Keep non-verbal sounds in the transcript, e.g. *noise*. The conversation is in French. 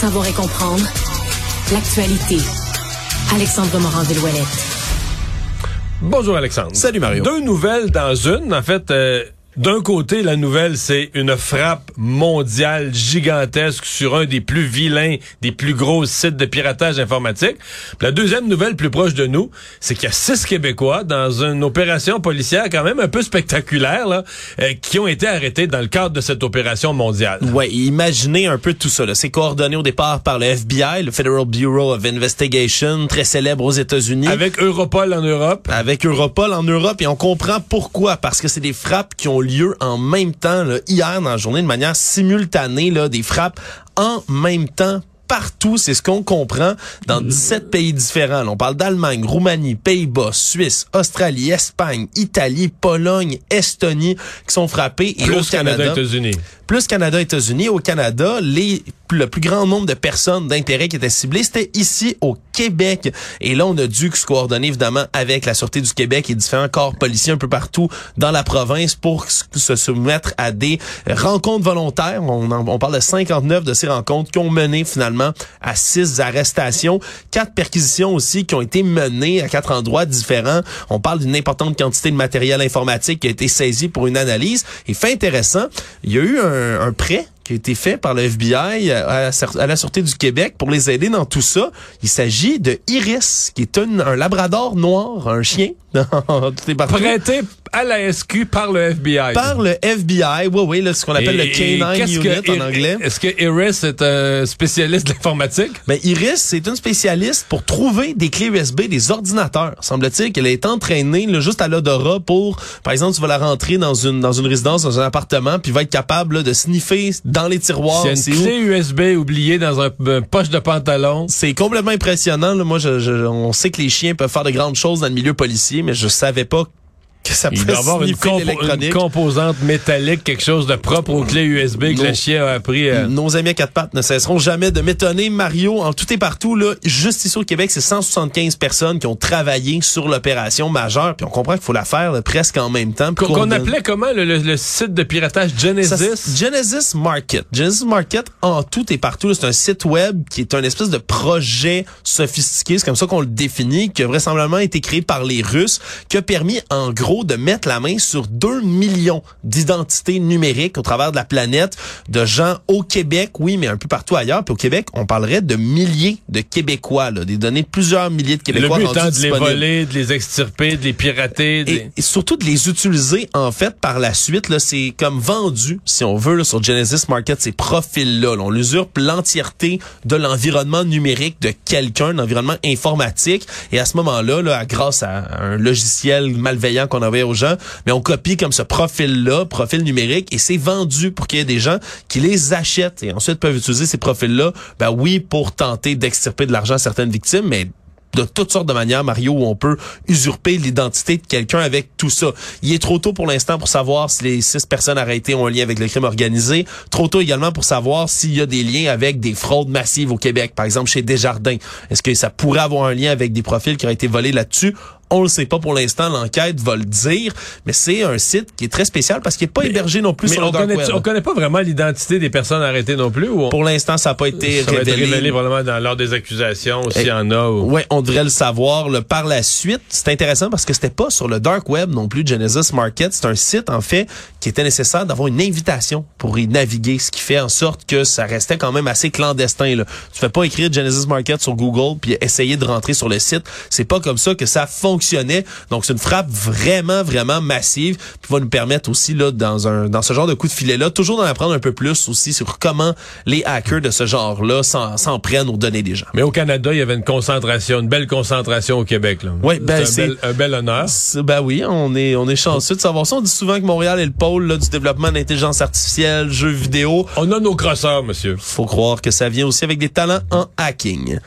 savoir et comprendre l'actualité. Alexandre Morand-Villouellette. Bonjour Alexandre. Salut Mario. Deux nouvelles dans une. En fait, euh, d'un côté, la nouvelle, c'est une frappe mondiale gigantesque sur un des plus vilains, des plus gros sites de piratage informatique. Puis la deuxième nouvelle plus proche de nous, c'est qu'il y a six Québécois dans une opération policière quand même un peu spectaculaire, là, euh, qui ont été arrêtés dans le cadre de cette opération mondiale. Ouais, imaginez un peu tout ça. C'est coordonné au départ par le FBI, le Federal Bureau of Investigation, très célèbre aux États-Unis. Avec Europol en Europe. Avec Europol en Europe. Et on comprend pourquoi. Parce que c'est des frappes qui ont lieu en même temps, là, hier dans la journée, de manière simultanée, là, des frappes en même temps partout, c'est ce qu'on comprend dans 17 pays différents. on parle d'Allemagne, Roumanie, Pays-Bas, Suisse, Australie, Espagne, Italie, Pologne, Estonie qui sont frappés et au Canada, États-Unis. Plus Canada, États-Unis. Au Canada, les le plus grand nombre de personnes d'intérêt qui étaient ciblées, c'était ici au Québec. Et là, on a dû se coordonner évidemment avec la Sûreté du Québec et différents corps policiers un peu partout dans la province pour se soumettre à des rencontres volontaires. On, parle de 59 de ces rencontres qui ont mené finalement à six arrestations, quatre perquisitions aussi qui ont été menées à quatre endroits différents. On parle d'une importante quantité de matériel informatique qui a été saisi pour une analyse. Et fait intéressant, il y a eu un prêt qui a été fait par le FBI à, la Sûreté du Québec pour les aider dans tout ça. Il s'agit de Iris, qui est un labrador noir, un chien. *laughs* Prêté à la SQ par le FBI. Par le FBI, oui, oui, là, ce qu'on appelle le K9 Unit en anglais. Est-ce que Iris est un spécialiste de l'informatique? Ben, Iris, c'est une spécialiste pour trouver des clés USB des ordinateurs. Semble-t-il qu'elle est entraînée là, juste à l'odorat pour, par exemple, tu vas la rentrer dans une dans une résidence, dans un appartement, puis va être capable de sniffer dans les tiroirs. C'est une clé USB oubliée dans un, poche de pantalon. C'est complètement impressionnant. Là. Moi, je, on sait que les chiens peuvent faire de grandes choses dans le milieu policier, mais je savais pas que ça Il doit avoir une, composante métallique, quelque chose de propre aux clés USB que le chien a appris. Euh. Nos amis à quatre pattes ne cesseront jamais de m'étonner. Mario, en tout et partout, là, juste ici au Québec, c'est 175 personnes qui ont travaillé sur l'opération majeure. Puis on comprend qu'il faut la faire presque en même temps. Qu'on appelait comment le, site de piratage? Genesis? Genesis Market. Genesis Market, en tout et partout, c'est un site web qui est un espèce de projet sophistiqué. C'est comme ça qu'on le définit, qui a vraisemblablement été créé par les Russes, qui a permis en gros de mettre la main sur 2 millions d'identités numériques au travers de la planète de gens au Québec, oui, mais un peu partout ailleurs. Puis au Québec, on parlerait de milliers de Québécois, là, des données de plusieurs milliers de Québécois. Le but étant de les voler, de les extirper, de les pirater. Et, surtout de les utiliser, en fait, par la suite. Là, c'est comme vendu, si on veut, là, sur Genesis Market, ces profils-là. Là. On usurpe l'entièreté de l'environnement numérique de quelqu'un, l'environnement informatique. Et à ce moment-là, là, grâce à un logiciel malveillant qu'on aux gens, mais on copie comme ce profil-là, profil numérique, et c'est vendu pour qu'il y ait des gens qui les achètent et ensuite peuvent utiliser ces profils-là, ben oui, pour tenter d'extirper de l'argent à certaines victimes, mais de toutes sortes de manières, Mario, où on peut usurper l'identité de quelqu'un avec tout ça. Il est trop tôt pour l'instant pour savoir si les six personnes arrêtées ont un lien avec le crime organisé. Trop tôt également pour savoir s'il y a des liens avec des fraudes massives au Québec, par exemple chez Desjardins. Est-ce que ça pourrait avoir un lien avec des profils qui auraient été volés là-dessus? On le sait pas pour l'instant, l'enquête va le dire, mais c'est un site qui est très spécial parce qu'il n'est pas hébergé non plus sur le connaît, web. On connaît pas vraiment l'identité des personnes arrêtées non plus. Ou Pour l'instant, ça n'a pas été ça révélé. Va révélé vraiment dans, lors des accusations, s'il y en a. Ou... Ouais, on devrait le savoir. Le, par la suite, c'est intéressant parce que c'était pas sur le dark web non plus, Genesis Market. C'est un site, en fait, qui était nécessaire d'avoir une invitation pour y naviguer, ce qui fait en sorte que ça restait quand même assez clandestin. Là. Tu fais pas écrire Genesis Market sur Google puis essayer de rentrer sur le site. C'est pas comme ça que ça fonctionnait. Donc, c'est une frappe vraiment, vraiment massive, qui va nous permettre aussi, là, dans un dans ce genre de coup de filet-là, toujours d'en apprendre un peu plus aussi sur comment les hackers de ce genre-là s'en prennent aux données des gens. Mais au Canada, il y avait une concentration, une belle concentration au Québec. Là. Oui, ben c'est un, bel honneur. Ben oui, on est on est chanceux de savoir ça. On dit souvent que Montréal est le pôle là, du développement d'intelligence artificielle, jeux vidéo. On a nos crosseurs, monsieur. Faut croire que ça vient aussi avec des talents en hacking.